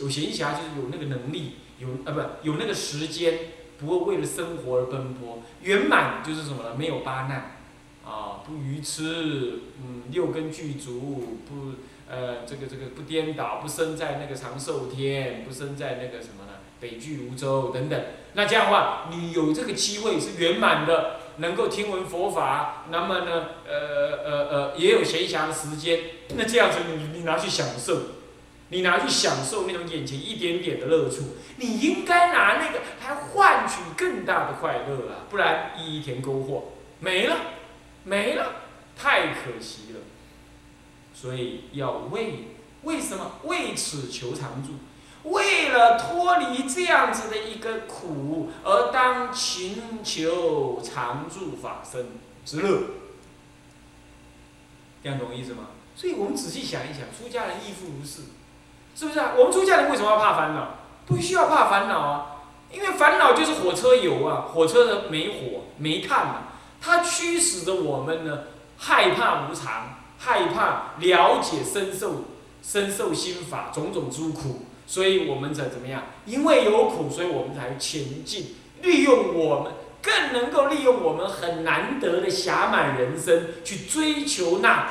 有闲暇就是有那个能力，有啊不有那个时间，不会为了生活而奔波。圆满就是什么呢？没有八难，啊，不愚痴，嗯，六根具足，不呃这个这个不颠倒，不生在那个长寿天，不生在那个什么呢？北俱泸州等等。那这样的话，你有这个机会是圆满的，能够听闻佛法，那么呢，呃呃呃，也有闲暇的时间，那这样子你你拿去享受。你拿去享受那种眼前一点点的乐处，你应该拿那个来换取更大的快乐啊！不然一田沟货没了，没了，太可惜了。所以要为为什么为此求常住？为了脱离这样子的一个苦，而当勤求常住法身之乐。这样懂意思吗？所以我们仔细想一想，出家人亦复如是。是不是啊？我们出家人为什么要怕烦恼？不需要怕烦恼啊，因为烦恼就是火车油啊，火车的煤火、煤炭嘛，它驱使着我们呢，害怕无常，害怕了解深受深受心法种种诸苦，所以我们才怎么样？因为有苦，所以我们才前进，利用我们更能够利用我们很难得的暇满人生，去追求那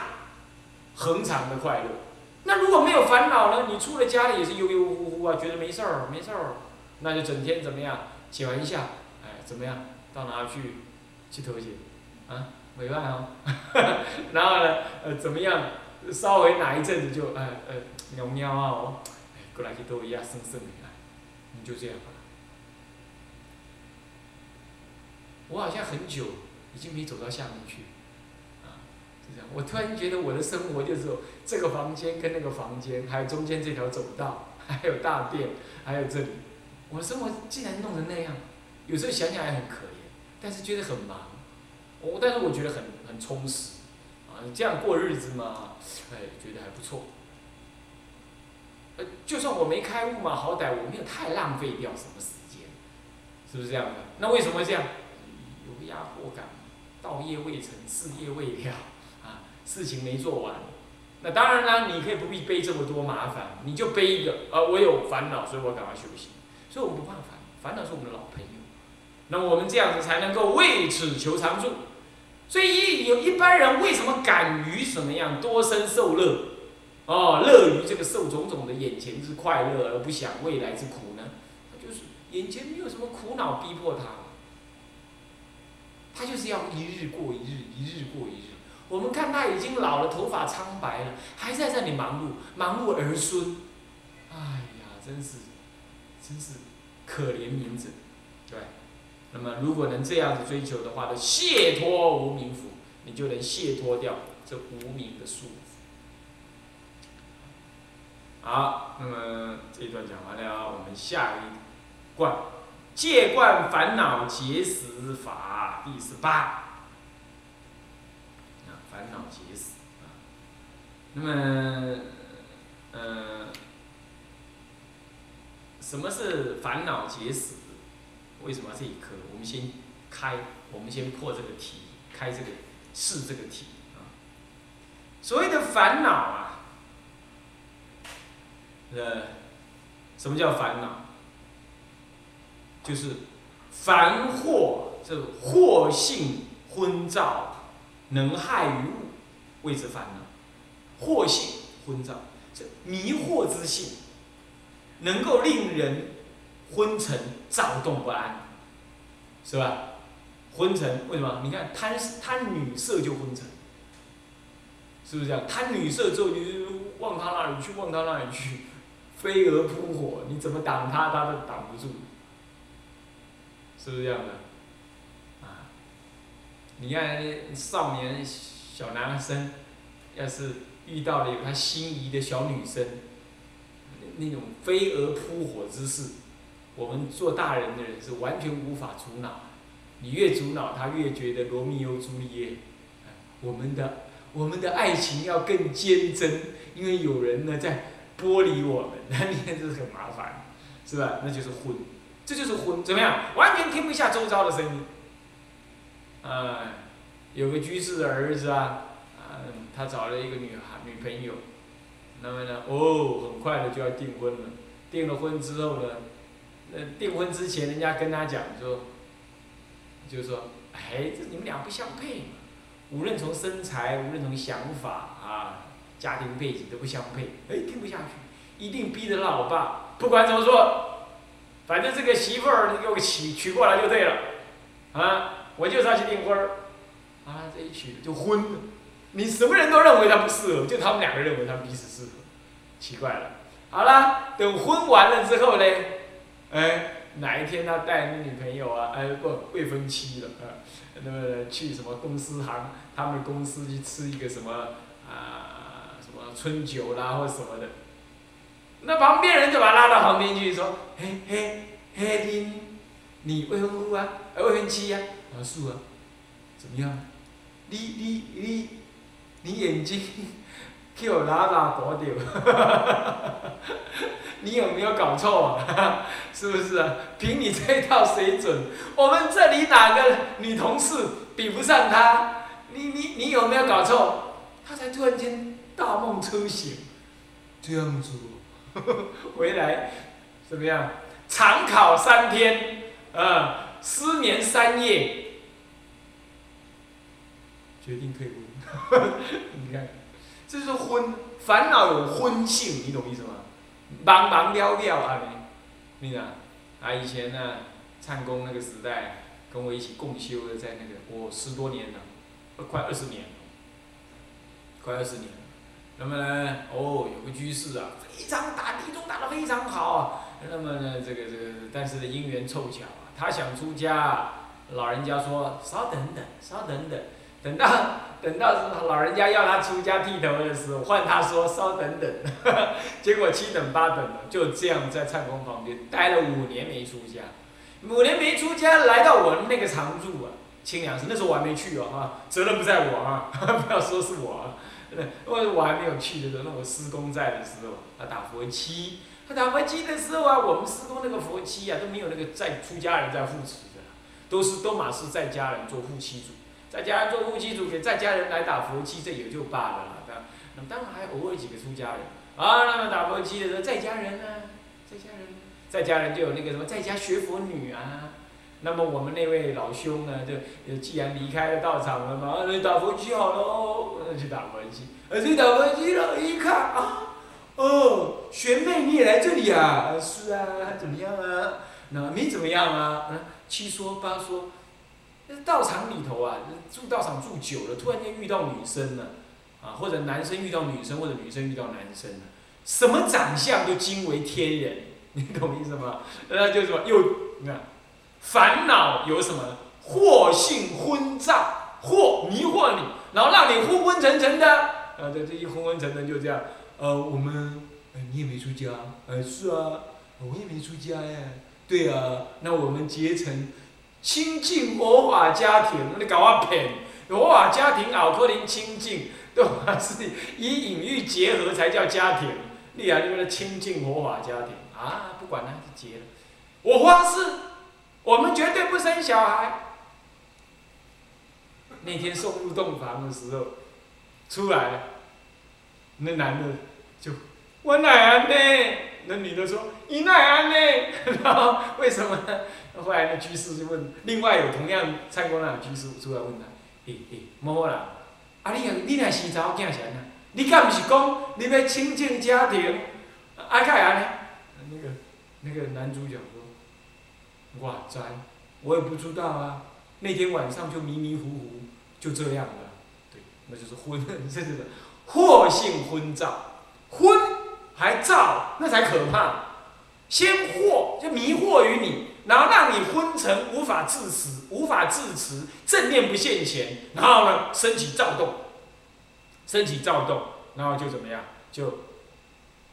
恒常的快乐。那如果没有烦恼呢？你出了家里也是悠悠乎乎啊，觉得没事儿，没事儿，那就整天怎么样？写完一下，哎，怎么样？到哪去？去偷去？啊，没办哦。然后呢，呃，怎么样？稍微哪一阵子就，哎，呃，喵喵啊，哦，过来去逗一下，生生的，你就这样吧。我好像很久已经没走到下面去。我突然觉得我的生活就是这个房间跟那个房间，还有中间这条走道，还有大便，还有这里，我的生活竟然弄成那样，有时候想想也很可怜，但是觉得很忙，我但是我觉得很很充实，啊，这样过日子嘛，哎，觉得还不错。呃，就算我没开悟嘛，好歹我没有太浪费掉什么时间，是不是这样的？那为什么这样？有压迫感，道业未成，事业未了。事情没做完，那当然啦，你可以不必背这么多麻烦，你就背一个，呃，我有烦恼，所以我赶快休息。所以我们不怕烦，烦恼是我们的老朋友。那我们这样子才能够为此求常住。所以一有一般人为什么敢于什么样多生受乐，哦，乐于这个受种种的眼前之快乐，而不想未来之苦呢？他就是眼前没有什么苦恼逼迫他，他就是要一日过一日，一日过一日。我们看他已经老了，头发苍白了，还在这里忙碌，忙碌儿孙，哎呀，真是，真是可怜名字，对。那么，如果能这样子追求的话，就卸脱无名福，你就能卸脱掉这无名的束缚。好，那么这一段讲完了，我们下一贯，戒贯烦恼结识法第十八。烦恼结死啊，那么，呃，什么是烦恼结死？为什么这一课？我们先开，我们先破这个题，开这个试这个题啊。所谓的烦恼啊，呃，什么叫烦恼？就是凡惑，这个惑性昏躁。能害于物，谓之烦恼；惑性昏躁，这迷惑之性，能够令人昏沉、躁动不安，是吧？昏沉为什么？你看贪贪女色就昏沉，是不是这样？贪女色之后，你就往他那里去，往他那里去，飞蛾扑火，你怎么挡他，他都挡不住，是不是这样的？啊你看，少年小男生，要是遇到了有他心仪的小女生，那种飞蛾扑火之势，我们做大人的人是完全无法阻挠。你越阻挠他，越觉得罗密欧朱丽叶，我们的我们的爱情要更坚贞，因为有人呢在剥离我们，那你看这是很麻烦，是吧？那就是婚，这就是婚，怎么样？完全听不下周遭的声音。哎，有个居士的儿子啊，嗯，他找了一个女孩女朋友，那么呢，哦，很快的就要订婚了。订了婚之后呢，那，订婚之前人家跟他讲说，就是说，哎，这你们俩不相配嘛，无论从身材，无论从想法啊，家庭背景都不相配，哎，定不下去，一定逼着老爸，不管怎么说，反正这个媳妇儿你给我娶娶过来就对了，啊，我就是要去订婚儿，啊，这一娶就婚了。你什么人都认为他不适合，就他们两个认为他们彼此适合，奇怪了。好了，等婚完了之后呢，哎，哪一天他带那女朋友啊，哎不未婚妻了啊，那么去什么公司行，他们公司去吃一个什么啊什么春酒啦或者什么的，那旁边人就把他拉到旁边去说，嘿嘿嘿你你未婚夫啊，未婚妻呀，啊？是啊，怎么样？你你你。你眼睛 给我拉拉躲掉，你有没有搞错啊？是不是啊？凭你这套水准，我们这里哪个女同事比不上她？你你你有没有搞错？她才突然间大梦初醒，这样子，回来怎么样？长考三天，啊，失眠三夜，决定退婚。你看，这是婚烦恼有婚性，你懂意思吗？忙忙了了啊你，你啊，啊以前呢，唱功那个时代，跟我一起共修的，在那个我十多年了，快二十年了，快二十年。那么呢，哦，有个居士啊，非常打地宗打得非常好啊。那么呢，这个这个，但是呢，因缘凑巧啊，他想出家，老人家说稍等等，稍等等。等到等到老人家要他出家剃头的时候，换他说稍等等，结果七等八等的，就这样在唱功旁边待了五年没出家，五年没出家，来到我那个常住啊，清凉寺，那时候我还没去哦啊，责任不在我啊，不要说是我啊，因为我还没有去的时候，那我师公在的时候，他打佛七，他打佛七的时候啊，我们师公那个佛七啊都没有那个在出家人在护持的，都是都马是在家人做护七主。在家做夫妻主，给在家人来打佛七，这也就罢了啦。那么当然还偶尔几个出家人啊，那么打佛七的时候，在家人呢，在家人，在家人就有那个什么在家学佛女啊。那么我们那位老兄呢，就既然离开了道场了嘛，那打佛七好喽，去打佛七。而且打佛七了，一看啊，哦，学妹你也来这里啊？是啊，怎么样啊？那没怎么样啊？嗯，七说八说。道场里头啊，住道场住久了，突然间遇到女生了，啊，或者男生遇到女生，或者女生遇到男生了，什么长相都惊为天人，你懂意思吗？那就什么又你看，烦恼有什么惑性昏障，惑迷惑你，然后让你昏昏沉沉的，啊，这这一昏昏沉沉就这样，呃，我们，呃，你也没出家，呃，是啊，我也没出家呀，对啊，那我们结成。清净佛法家庭，你搞我骗？佛法家庭奥可能清净，对吧？是以隐喻结合才叫家庭。你啊，你们的清净佛法家庭啊，不管了，结了。我发誓，我们绝对不生小孩。那天送入洞房的时候，出来，那男的就我奶奶呢？那女的说你奶安呢？然后为什么呢？后来那居士就问，另外有同样参观那居士出来问他，诶诶，某啦，啊你你若生查某囝是安怎？你敢毋是讲你要清净家庭？啊，会安尼？那个那个男主角说，我知，我也不知道啊。那天晚上就迷迷糊糊，就这样了。对，那就是昏，这就是惑性昏照，昏还造，那才可怕。先惑，就迷惑于你。然后让你昏沉，无法自持，无法自持，正念不现前，然后呢，升起躁动，升起躁动，然后就怎么样？就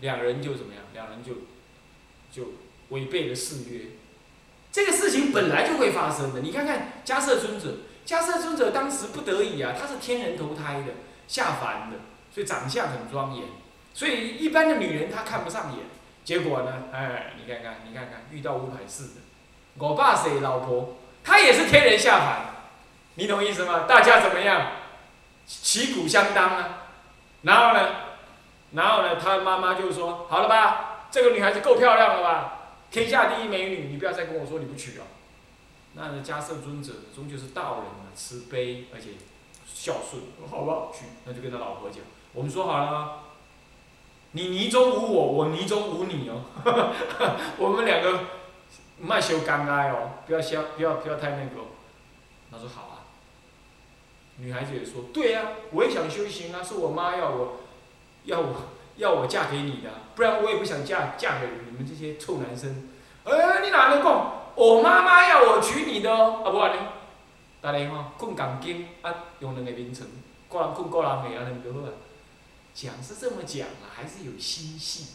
两人就怎么样？两人就就违背了誓约。这个事情本来就会发生的。你看看迦摄尊者，迦摄尊者当时不得已啊，他是天人投胎的，下凡的，所以长相很庄严，所以一般的女人她看不上眼。结果呢，哎，你看看，你看看，遇到五百四的。我爸是老婆，他也是天人下凡，你懂意思吗？大家怎么样？旗鼓相当啊。然后呢，然后呢，他妈妈就说：“好了吧，这个女孩子够漂亮了吧？天下第一美女，你不要再跟我说你不娶了。那迦摄尊者终究是道人嘛，慈悲而且孝顺，好不好娶？那就跟他老婆讲，我们说好了，你泥中无我，我泥中无你哦。我们两个卖修干哀哦，不要消，不要不要太那个。他说好啊。女孩子也说，对呀，我也想修行啊，是我妈要我，要我要我嫁给你的，不然我也不想嫁嫁给你们这些臭男生。哎，你哪能讲？我妈妈要我娶你的哦，啊不然呢？大家吼，困钢筋啊，用两个名称，个人困个人的啊，两个好啊。讲是这么讲啊，还是有心细。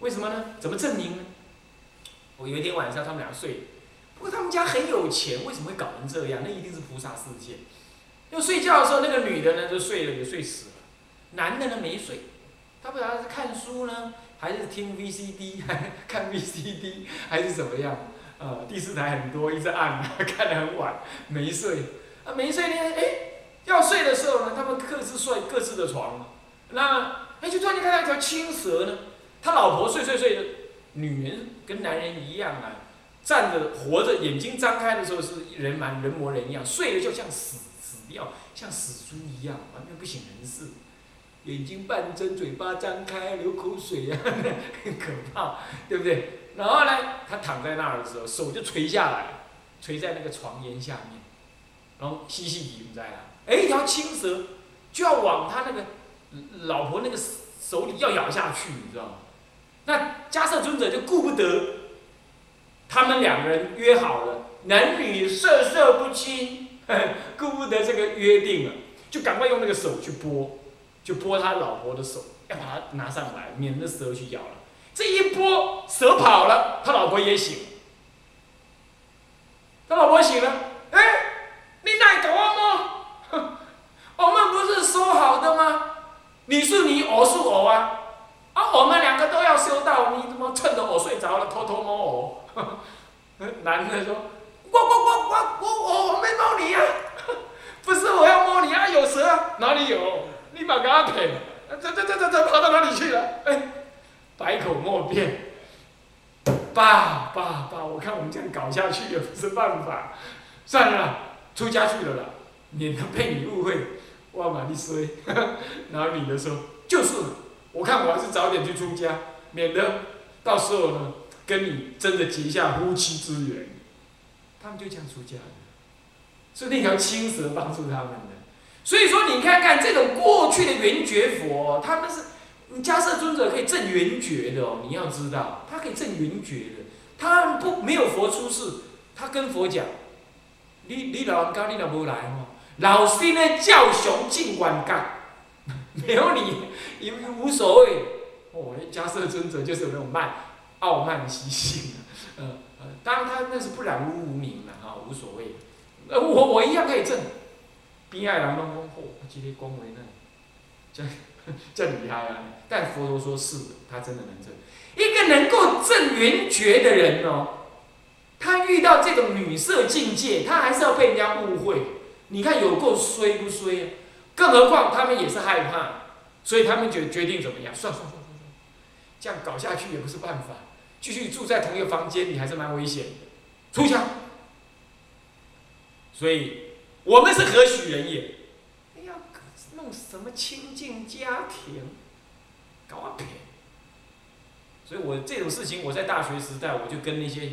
为什么呢？怎么证明呢？我有一天晚上，他们俩睡，不过他们家很有钱，为什么会搞成这样？那一定是菩萨世界。要睡觉的时候，那个女的呢就睡了，也睡死了。男的呢没睡，他不知道是看书呢，还是听 VCD，看 VCD，还是怎么样？呃，第四台很多，一直按，看得很晚，没睡。啊，没睡呢，哎，要睡的时候呢，他们各自睡各自的床。那，哎，就突然间看到一条青蛇呢。他老婆睡睡睡的，女人跟男人一样啊，站着活着，眼睛张开的时候是人蛮人模人样，睡了就像死死掉，像死猪一样，完全不省人事。眼睛半睁，嘴巴张开，流口水啊，很可怕，对不对？然后呢，他躺在那儿的时候，手就垂下来，垂在那个床沿下面，然后细细地在啊，哎，一条青蛇就要往他那个老婆那个手里要咬下去，你知道吗？那迦摄尊者就顾不得，他们两个人约好了，男女授受不亲，顾不得这个约定了，就赶快用那个手去拨，就拨他老婆的手，要把它拿上来，免得蛇去咬了。这一拨蛇跑了，他老婆也醒。他老婆醒了，哎，你哪搞我么？我们不是说好的吗？你是你，我是我啊！啊，我们两个都要修道，你怎么趁着我睡着了偷偷摸我？男的说：我我我我我我我没摸你呀！不是我要摸你啊，有蛇啊？哪里有？你把给他骗，这这这这这跑到哪里去了？哎。百口莫辩，爸爸爸，我看我们这样搞下去也不是办法，算了，出家去了啦，免得被你误会。哇嘛你衰，然后女的说，就是，我看我还是早点去出家，免得到时候呢，跟你真的结下夫妻之缘。他们就这样出家了，是那条青蛇帮助他们的。所以说，你看看这种过去的圆觉佛，他们是。迦摄尊者可以证圆觉的哦，你要知道，他可以证圆觉的。他不没有佛出世，他跟佛讲：“你你老人家你若无来哦，老师呢教雄尽管干，没有你也无所谓。”哦，迦摄尊者就是有那种慢傲慢的习性，呃呃，当然他那是不染污无名了啊，无所谓。呃，我我一样可以证。边爱人拢讲好，今天讲话呢，这。这厉害啊！但佛陀说是的，他真的能证。一个能够证圆觉的人哦，他遇到这种女色境界，他还是要被人家误会。你看有够衰不衰啊？更何况他们也是害怕，所以他们决决定怎么样？算算算算算，这样搞下去也不是办法。继续住在同一个房间你还是蛮危险的。出家，所以我们是何许人也？弄什么亲近家庭，搞啊骗！所以我这种事情，我在大学时代我就跟那些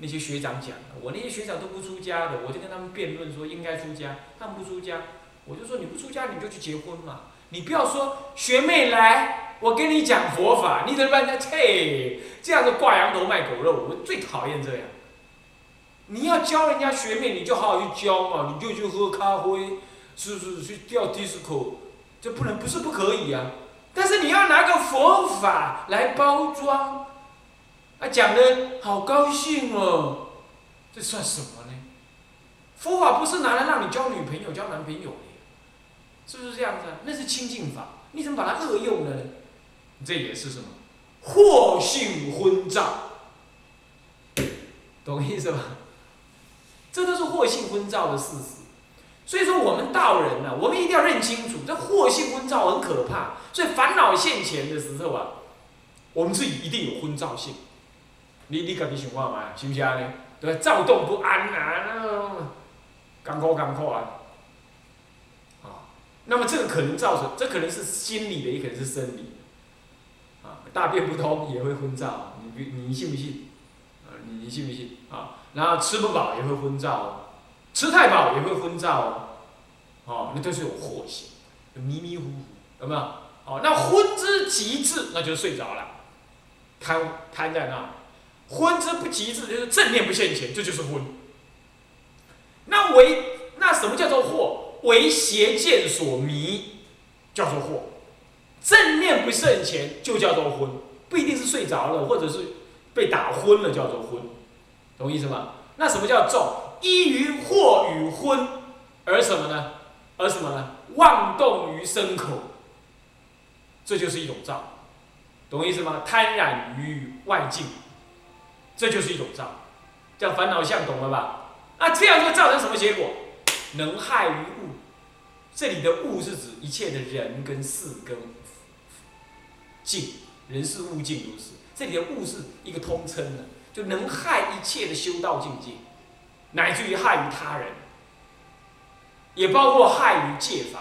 那些学长讲，我那些学长都不出家的，我就跟他们辩论说应该出家，他们不出家，我就说你不出家你就去结婚嘛，你不要说学妹来，我跟你讲佛法，你怎么办呢？切，这样子挂羊头卖狗肉，我最讨厌这样。你要教人家学妹，你就好好去教嘛，你就去喝咖啡。是不是去钓迪斯科，这不能不是不可以啊，但是你要拿个佛法来包装，啊讲的好高兴哦，这算什么呢？佛法不是拿来让你交女朋友、交男朋友的，是不是这样子？那是清净法，你怎么把它恶用了呢？这也是什么？惑性昏照，懂意思吧？这都是惑性昏照的事实。所以说，我们道人呢，我们一定要认清楚，这惑性昏照很可怕。所以烦恼现前的时候啊，我们自己一定有昏躁性。你你家己想看嘛，是不是安尼？对，躁动不安啊，那艰苦艰苦啊。啊，那么这个可能造成，这可能是心理的，也可能是生理。啊，大便不通也会昏躁，你你信不信？啊，你你信不信？啊，然后吃不饱也会昏躁，吃太饱也会昏躁。哦，那都是有惑性，迷迷糊糊，有没有？哦，那昏之极致，那就睡着了，瘫瘫在那。昏之不极致，就是正念不现前，这就是昏。那为那什么叫做惑？为邪见所迷，叫做惑。正念不现前，就叫做昏，不一定是睡着了，或者是被打昏了，叫做昏，懂意思吗？那什么叫重？依于惑与昏，而什么呢？而什么呢？妄动于身口，这就是一种躁，懂意思吗？贪染于外境，这就是一种障，叫烦恼相，懂了吧？那这样就造成什么结果？能害于物。这里的物是指一切的人跟事跟境，人事物境都是。这里的物是一个通称的，就能害一切的修道境界，乃至于害于他人。也包括害于戒法、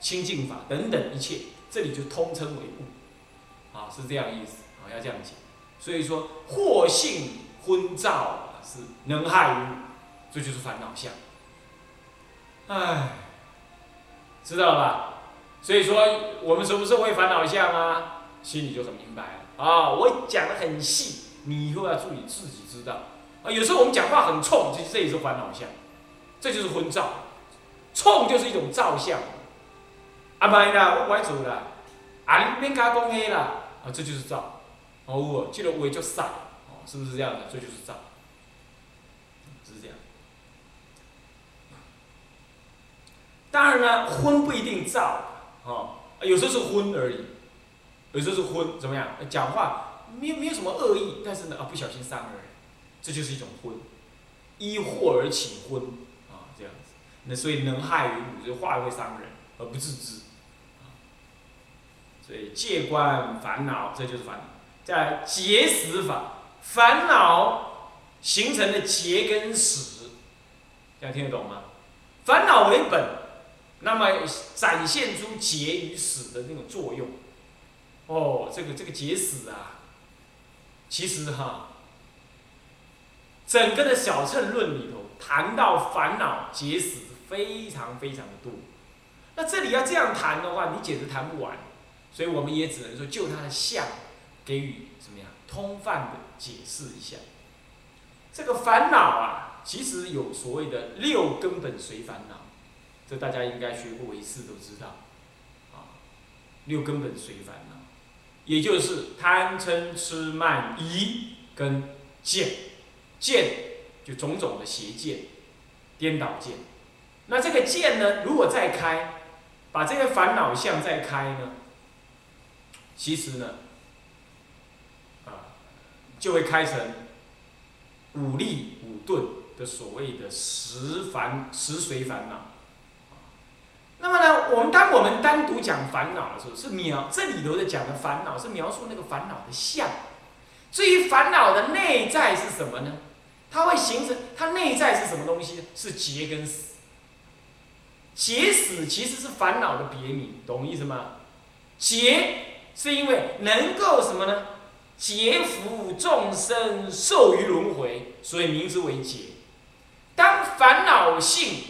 清净法等等一切，这里就通称为物，啊，是这样意思，啊，要这样讲。所以说，惑性昏躁是能害物，这就是烦恼相。唉，知道了吧？所以说，我们什么时候会烦恼相啊？心里就很明白了啊。我讲的很细，你以后要注意自己知道啊。有时候我们讲话很冲，其实这也是烦恼相，这就是昏躁。冲就是一种照相，啊，咪啦，我歪做啦，啊，免加讲黑啦，啊，这就是照，哦，这个话就散，哦，是不是这样的？这就是照，是这样。当然呢，昏不一定照，哦，有时候是昏而已，有时候是昏，怎么样？讲话没没有什么恶意，但是呢，啊，不小心伤人，这就是一种昏，依祸而起昏。那所以能害于物，就化会伤人而不自知，所以戒观烦恼，这就是烦恼。在结死法，烦恼形成的结跟死，这样听得懂吗？烦恼为本，那么展现出结与死的那种作用。哦，这个这个结死啊，其实哈，整个的小乘论里头谈到烦恼结死。非常非常的多，那这里要这样谈的话，你简直谈不完，所以我们也只能说就它的相，给予怎么样通泛的解释一下。这个烦恼啊，其实有所谓的六根本随烦恼，这大家应该学过唯识都知道，啊，六根本随烦恼，也就是贪嗔痴慢疑跟见，见就种种的邪见，颠倒见。那这个见呢？如果再开，把这个烦恼相再开呢？其实呢，就会开成五力五顿的所谓的十烦十随烦恼。那么呢，我们当我们单独讲烦恼的时候，是描这里头的讲的烦恼是描述那个烦恼的相。至于烦恼的内在是什么呢？它会形成它内在是什么东西？是结跟死。结死其实是烦恼的别名，懂意思吗？劫是因为能够什么呢？劫福众生受于轮回，所以名之为劫。当烦恼性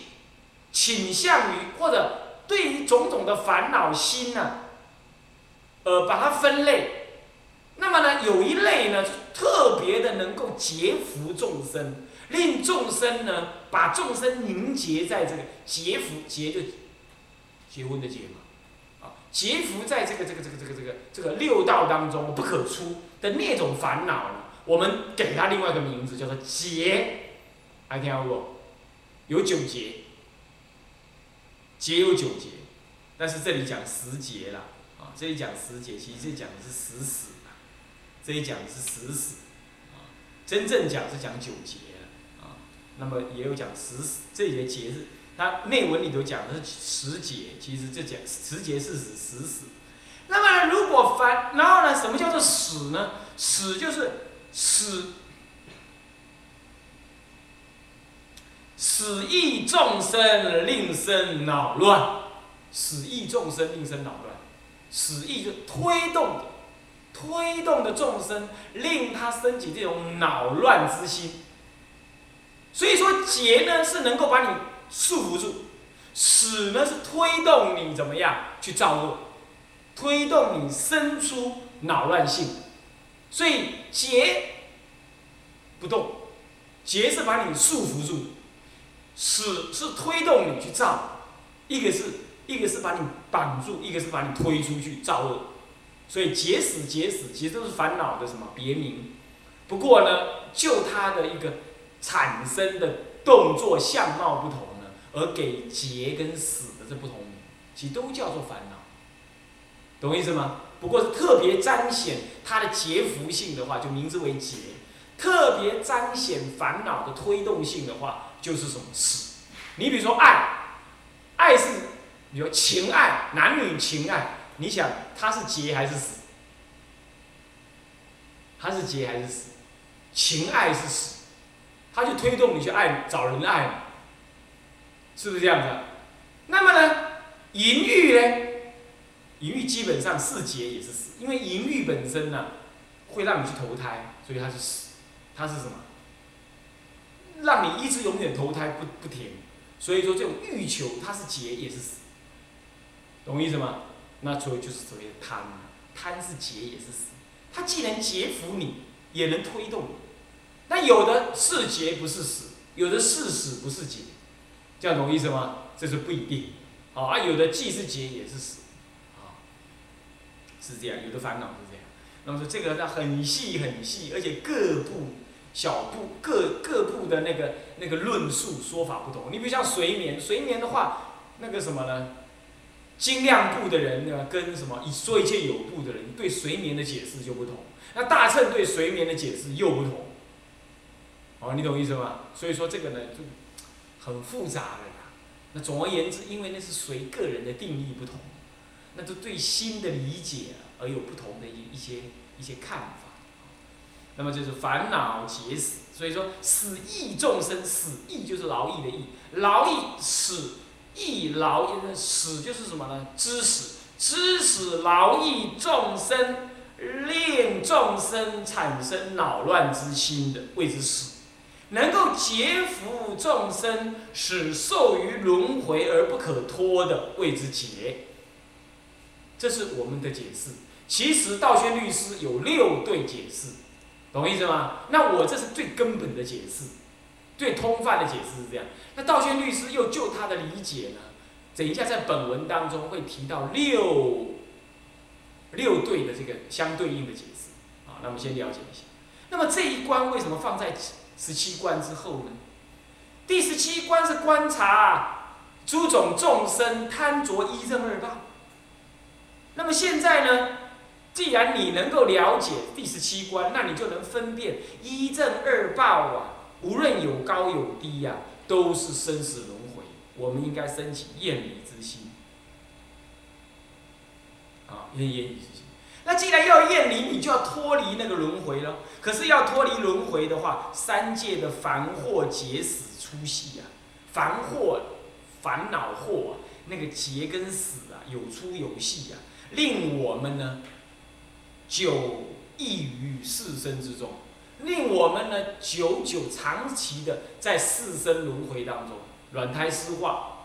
倾向于或者对于种种的烦恼心呢，呃，把它分类，那么呢，有一类呢，特别的能够劫福众生。令众生呢，把众生凝结在这个劫福劫就结婚的结嘛，啊，结福在这个这个这个这个这个这个六道当中不可出的那种烦恼呢，我们给它另外一个名字叫做结，还听过？有九劫，劫有九劫，但是这里讲十劫了，啊，这里讲十劫，其实这讲的是十死，这里讲的是十死，啊，真正讲是讲九劫啊。那么也有讲十死这些节日，它内文里头讲的是十劫，其实这讲十劫是指十死。如果烦，然后呢，什么叫做死呢？死就是死，死意众生令生恼乱，死意众生令生恼乱，死意就推动，推动的众生，令他升起这种恼乱之心。所以说劫呢是能够把你束缚住，死呢是推动你怎么样去造恶，推动你生出恼乱性。所以劫不动，劫是把你束缚住，死是推动你去造，一个是一个是把你绑住，一个是把你推出去造恶。所以劫死劫死其实都是烦恼的什么别名。不过呢，就它的一个。产生的动作相貌不同呢，而给劫跟死的这不同名，其实都叫做烦恼，懂意思吗？不过是特别彰显它的劫福性的话，就名之为劫；特别彰显烦恼的推动性的话，就是什么死。你比如说爱，爱是，比如情爱，男女情爱，你想它是劫还是死？它是劫还是死？情爱是死。他就推动你去爱，找人爱嘛，是不是这样子？那么呢，淫欲呢？淫欲基本上是劫也是死，因为淫欲本身呢，会让你去投胎，所以它是死。它是什么？让你一直永远投胎不不停。所以说这种欲求，它是劫也是死，懂意思吗？那所以就是所谓的贪，贪是劫也是死，它既能劫服你，也能推动你。那有的是劫不是死，有的是死不是劫，这样懂意思吗？这是不一定，好啊，有的既是劫也是死，是这样，有的烦恼是这样。那么说这个呢很细很细，而且各部小部各各部的那个那个论述说法不同。你比如像睡眠，睡眠的话，那个什么呢？精量部的人呢，跟什么以说一切有部的人对睡眠的解释就不同。那大乘对睡眠的解释又不同。哦，你懂意思吗？所以说这个呢，就很复杂的呀。那总而言之，因为那是随个人的定义不同，那就对心的理解而有不同的一一些一些看法。那么就是烦恼结死，所以说死亦众生，死亦就是劳役的役，劳役死亦劳役死就是什么呢？知死，知死劳役众生，令众生产生恼乱之心的谓之死。能够劫福众生，使受于轮回而不可脱的谓之劫。这是我们的解释。其实道宣律师有六对解释，懂意思吗？那我这是最根本的解释，最通泛的解释是这样。那道宣律师又就他的理解呢，等一下在本文当中会提到六六对的这个相对应的解释。啊，那我们先了解一下。那么这一关为什么放在？十七关之后呢？第十七关是观察诸种众生贪着一正二报。那么现在呢？既然你能够了解第十七关，那你就能分辨一正二报啊，无论有高有低呀，都是生死轮回。我们应该升起厌离之心啊，厌离之心。那既然要厌离，你就要脱离那个轮回了。可是要脱离轮回的话，三界的烦祸劫死出戏啊，烦祸、烦恼祸啊，那个劫跟死啊，有出有戏啊，令我们呢，久异于世生之中，令我们呢，久久长期的在世生轮回当中，软胎湿化，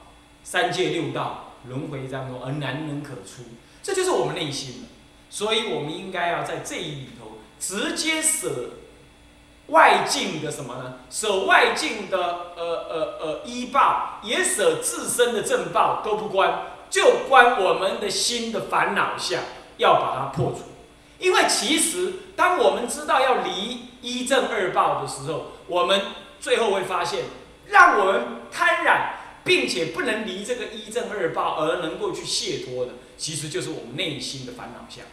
三界六道轮回当中而难能可出，这就是我们内心的。所以，我们应该要在这一里头直接舍外境的什么呢？舍外境的呃呃呃依报，也舍自身的正报都不关，就关我们的心的烦恼相，要把它破除。因为其实，当我们知道要离一正二报的时候，我们最后会发现，让我们贪染，并且不能离这个一正二报而能够去解脱的，其实就是我们内心的烦恼相。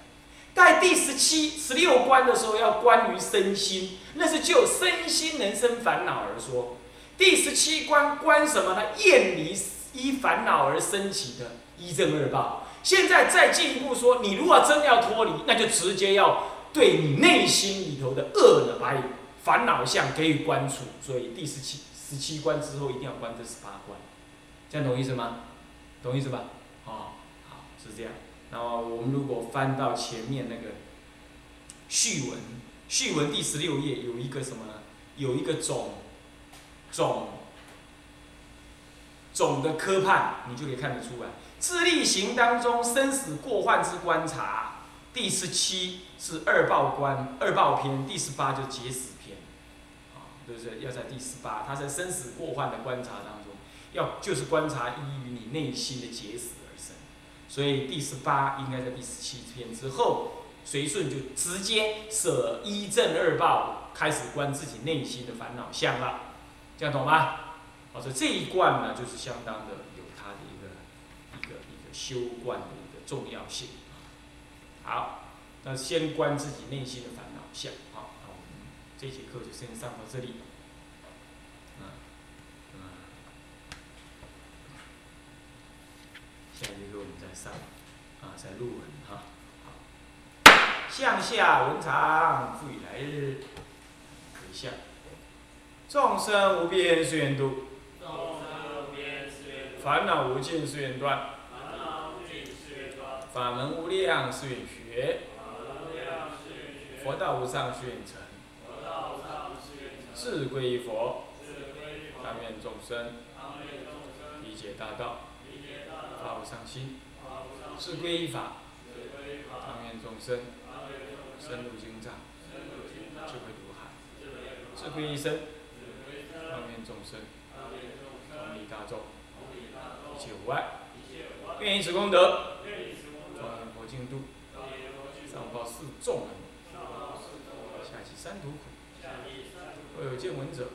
在第十七、十六关的时候，要关于身心，那是就身心能生烦恼而说。第十七关关什么呢？厌离依烦恼而升起的一正二报。现在再进一步说，你如果真要脱离，那就直接要对你内心里头的恶的，把烦恼相给予关除。所以第十七十七关之后，一定要关这十八关，这样懂意思吗？懂意思吧？哦，好，是这样。那么我们如果翻到前面那个序文，序文第十六页有一个什么呢？有一个总总总的科判，你就可以看得出来。自力行当中生死过患之观察，第十七是二报观二报篇，第十八就是结死篇，啊，就是？要在第十八，他在生死过患的观察当中，要就是观察依于你内心的结死而生，所以第十八应该在第十七篇之后，随顺就直接舍一正二报，开始观自己内心的烦恼相了，这样懂吗？好，所以这一贯呢，就是相当的。修观的一个重要性。好，那先观自己内心的烦恼相。好，那我们这节课就先上到这里。嗯，嗯，下节课我们再上，啊，再录文哈。好，向下文长，复以来日回向。众生无边誓愿度，烦恼无尽誓愿断。法门无量誓愿学，佛道无上誓愿成，智归佛，当愿众生理解大道，发无上心，智归法，当愿众生深入经藏，智慧如海，智归一生，当愿众生同理大众，一切无碍，愿以此功德。净度，上报四众，下济三途苦。若有见闻者，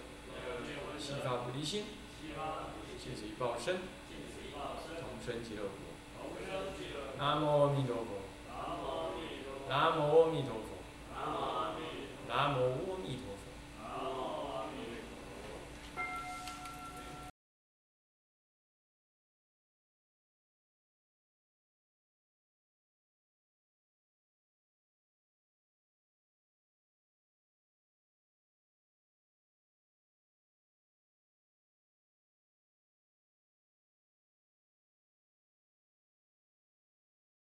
悉发菩提心，尽此一报身，同生极乐国。南无阿弥陀佛。南无阿弥陀佛。南无阿弥陀佛。